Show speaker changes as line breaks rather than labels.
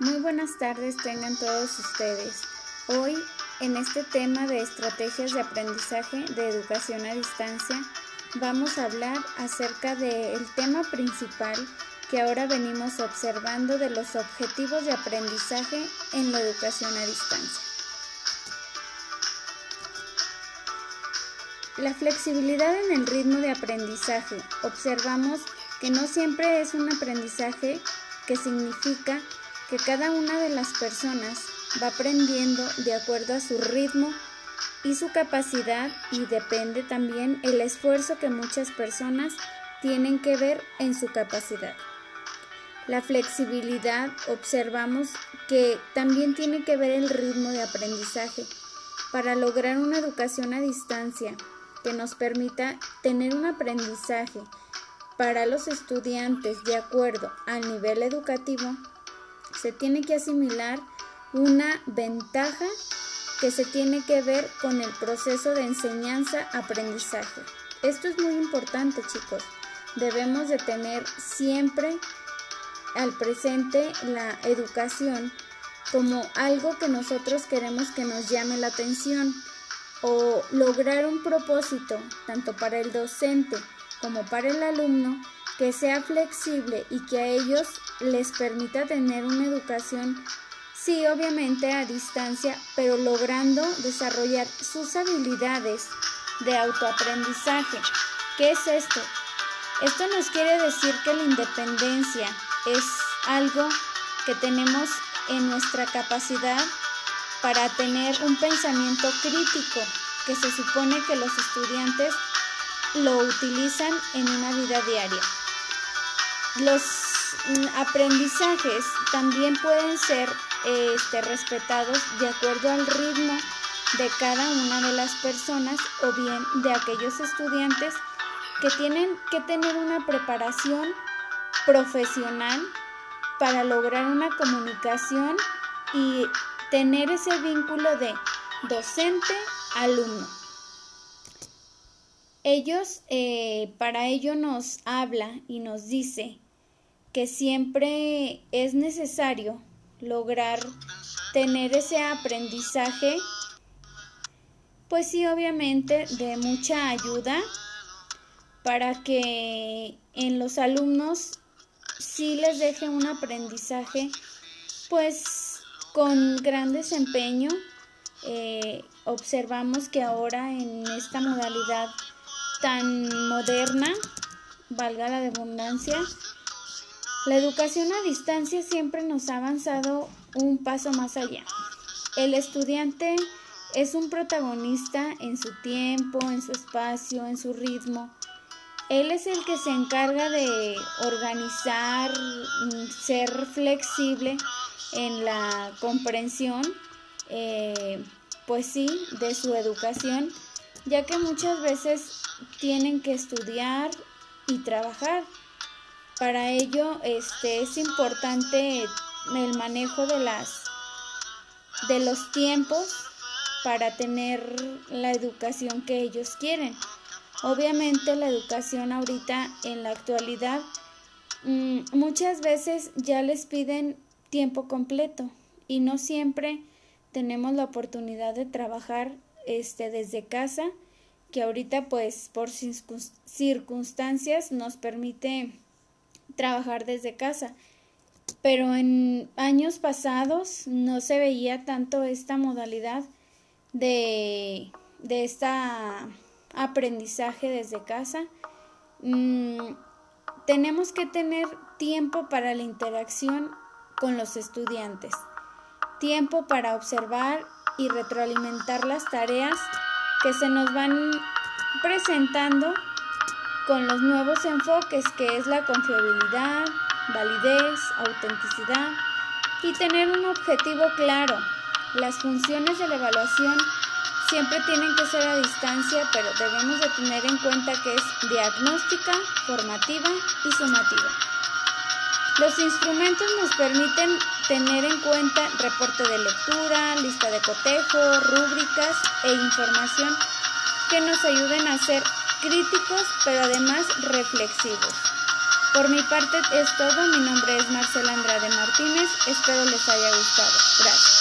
Muy buenas tardes tengan todos ustedes. Hoy en este tema de estrategias de aprendizaje de educación a distancia vamos a hablar acerca del tema principal que ahora venimos observando de los objetivos de aprendizaje en la educación a distancia. La flexibilidad en el ritmo de aprendizaje. Observamos que no siempre es un aprendizaje que significa que cada una de las personas va aprendiendo de acuerdo a su ritmo y su capacidad y depende también el esfuerzo que muchas personas tienen que ver en su capacidad. La flexibilidad observamos que también tiene que ver el ritmo de aprendizaje para lograr una educación a distancia que nos permita tener un aprendizaje para los estudiantes de acuerdo al nivel educativo se tiene que asimilar una ventaja que se tiene que ver con el proceso de enseñanza-aprendizaje. Esto es muy importante, chicos. Debemos de tener siempre al presente la educación como algo que nosotros queremos que nos llame la atención o lograr un propósito tanto para el docente como para el alumno que sea flexible y que a ellos les permita tener una educación, sí, obviamente a distancia, pero logrando desarrollar sus habilidades de autoaprendizaje. ¿Qué es esto? Esto nos quiere decir que la independencia es algo que tenemos en nuestra capacidad para tener un pensamiento crítico que se supone que los estudiantes lo utilizan en una vida diaria. Los mm, aprendizajes también pueden ser este, respetados de acuerdo al ritmo de cada una de las personas o bien de aquellos estudiantes que tienen que tener una preparación profesional para lograr una comunicación y tener ese vínculo de docente-alumno. Ellos, eh, para ello nos habla y nos dice que siempre es necesario lograr tener ese aprendizaje, pues sí, obviamente de mucha ayuda para que en los alumnos sí les deje un aprendizaje, pues con gran desempeño. Eh, observamos que ahora en esta modalidad tan moderna, valga la redundancia, la educación a distancia siempre nos ha avanzado un paso más allá. El estudiante es un protagonista en su tiempo, en su espacio, en su ritmo. Él es el que se encarga de organizar, mm, ser flexible en la comprensión, eh, pues sí, de su educación, ya que muchas veces tienen que estudiar y trabajar. Para ello este, es importante el manejo de, las, de los tiempos para tener la educación que ellos quieren. Obviamente la educación ahorita en la actualidad mm, muchas veces ya les piden tiempo completo y no siempre tenemos la oportunidad de trabajar este, desde casa que ahorita pues por circunstancias nos permite trabajar desde casa. Pero en años pasados no se veía tanto esta modalidad de, de esta aprendizaje desde casa. Mm, tenemos que tener tiempo para la interacción con los estudiantes, tiempo para observar y retroalimentar las tareas que se nos van presentando con los nuevos enfoques que es la confiabilidad, validez, autenticidad y tener un objetivo claro. Las funciones de la evaluación siempre tienen que ser a distancia, pero debemos de tener en cuenta que es diagnóstica, formativa y sumativa. Los instrumentos nos permiten tener en cuenta reporte de lectura, lista de cotejo, rúbricas e información que nos ayuden a ser críticos pero además reflexivos. Por mi parte es todo, mi nombre es Marcela Andrade Martínez. Espero les haya gustado. Gracias.